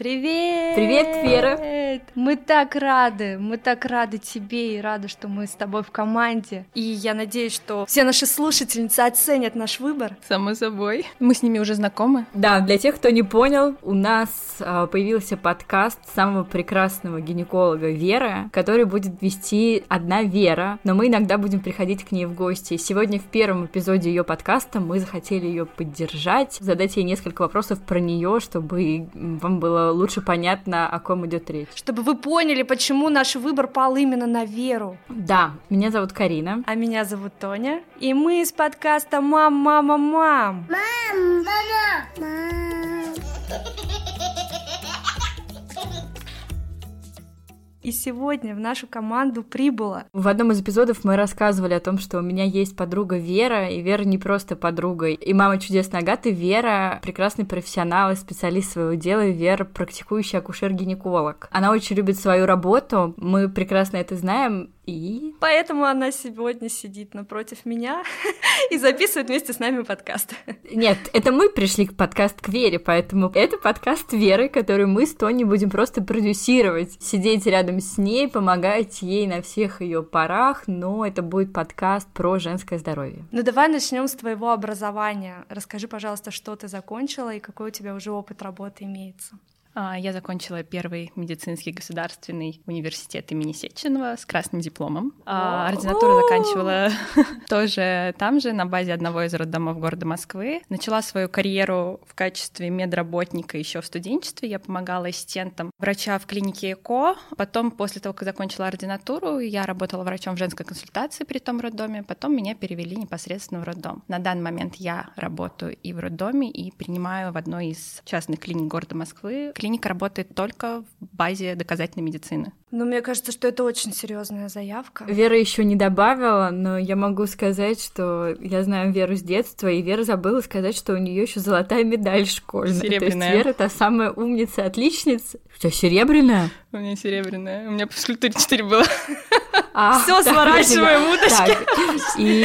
Привет! Привет, Вера! Мы так рады, мы так рады тебе и рады, что мы с тобой в команде. И я надеюсь, что все наши слушательницы оценят наш выбор. Само собой. Мы с ними уже знакомы. Да, для тех, кто не понял, у нас э, появился подкаст самого прекрасного гинеколога Вера, который будет вести одна Вера, но мы иногда будем приходить к ней в гости. Сегодня в первом эпизоде ее подкаста мы захотели ее поддержать, задать ей несколько вопросов про нее, чтобы вам было лучше понятно, о ком идет речь. Чтобы вы поняли, почему наш выбор пал именно на Веру. Да, меня зовут Карина. А меня зовут Тоня. И мы из подкаста «Мам, мама, мам». Мам, мама, мам. И сегодня в нашу команду прибыла. В одном из эпизодов мы рассказывали о том, что у меня есть подруга Вера, и Вера не просто подруга. И мама чудесной Агаты Вера прекрасный профессионал и специалист своего дела, и Вера практикующий акушер-гинеколог. Она очень любит свою работу, мы прекрасно это знаем, и... Поэтому она сегодня сидит напротив меня и записывает вместе с нами подкаст. Нет, это мы пришли к подкаст к Вере, поэтому это подкаст Веры, который мы с Тони будем просто продюсировать, сидеть рядом с ней, помогать ей на всех ее парах, но это будет подкаст про женское здоровье. Ну давай начнем с твоего образования. Расскажи, пожалуйста, что ты закончила и какой у тебя уже опыт работы имеется. А, я закончила первый медицинский государственный университет имени Сеченова с красным дипломом. А ординатуру заканчивала тоже там же, на базе одного из роддомов города Москвы. Начала свою карьеру в качестве медработника еще в студенчестве. Я помогала ассистентам врача в клинике ЭКО. Потом, после того, как закончила ординатуру, я работала врачом в женской консультации при том роддоме. Потом меня перевели непосредственно в роддом. На данный момент я работаю и в роддоме, и принимаю в одной из частных клиник города Москвы клиника работает только в базе доказательной медицины. Ну, мне кажется, что это очень серьезная заявка. Вера еще не добавила, но я могу сказать, что я знаю Веру с детства, и Вера забыла сказать, что у нее еще золотая медаль школьная. Серебряная. То есть Вера та самая умница, отличница. У тебя серебряная? У меня серебряная. У меня по физкультуре 4 было. А, Всё, так, сворачиваем удочки. Так, И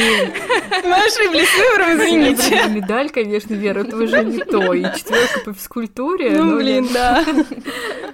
Мы ошиблись выбором, извините. медаль, конечно, Вера, это уже не то. И четверка по физкультуре. Ну, блин, да.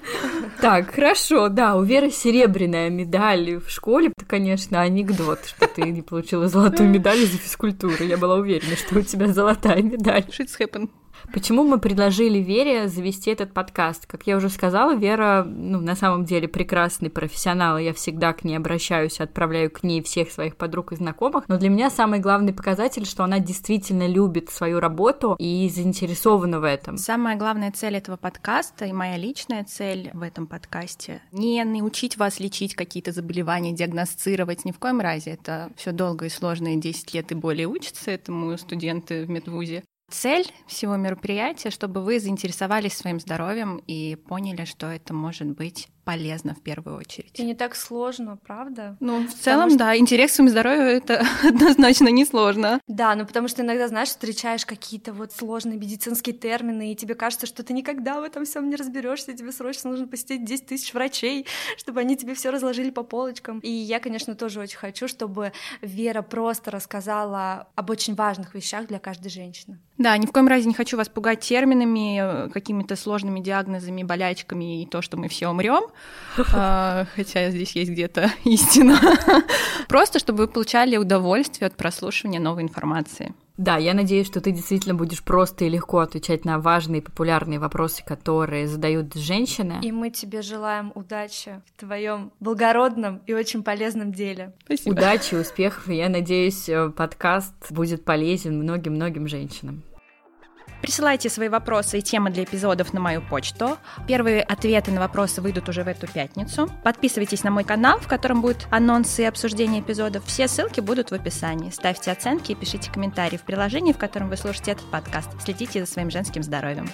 Так, хорошо, да, у Веры серебряная медаль в школе. Это, конечно, анекдот, что ты не получила золотую медаль за физкультуру. Я была уверена, что у тебя золотая медаль. Shit's happen. Почему мы предложили Вере завести этот подкаст? Как я уже сказала, Вера, ну, на самом деле прекрасный профессионал, и я всегда к ней обращаюсь, отправляю к ней всех своих подруг и знакомых, но для меня самый главный показатель, что она действительно любит свою работу и заинтересована в этом. Самая главная цель этого подкаста и моя личная цель в этом подкасте не научить вас лечить какие-то заболевания, диагностировать ни в коем разе. Это все долго и сложно, и 10 лет и более учатся этому студенты в медвузе. Цель всего мероприятия, чтобы вы заинтересовались своим здоровьем и поняли, что это может быть полезно в первую очередь. И не так сложно, правда? Ну, в целом, что- да, интерес к своему здоровью это однозначно несложно. Да, ну потому что иногда, знаешь, встречаешь какие-то вот сложные медицинские термины, и тебе кажется, что ты никогда в этом всем не разберешься, тебе срочно нужно посетить 10 тысяч врачей, чтобы они тебе все разложили по полочкам. И я, конечно, тоже очень хочу, чтобы Вера просто рассказала об очень важных вещах для каждой женщины. Да, ни в коем разе не хочу вас пугать терминами, э, какими-то сложными диагнозами, болячками и то, что мы все умрем. А, Хотя здесь есть где-то истина. Просто чтобы вы получали удовольствие от прослушивания новой информации. Да, я надеюсь, что ты действительно будешь просто и легко отвечать на важные и популярные вопросы, которые задают женщины. И мы тебе желаем удачи в твоем благородном и очень полезном деле. Спасибо. Удачи, успехов, я надеюсь, э, подкаст будет полезен многим-многим женщинам. Присылайте свои вопросы и темы для эпизодов на мою почту. Первые ответы на вопросы выйдут уже в эту пятницу. Подписывайтесь на мой канал, в котором будут анонсы и обсуждения эпизодов. Все ссылки будут в описании. Ставьте оценки и пишите комментарии в приложении, в котором вы слушаете этот подкаст. Следите за своим женским здоровьем.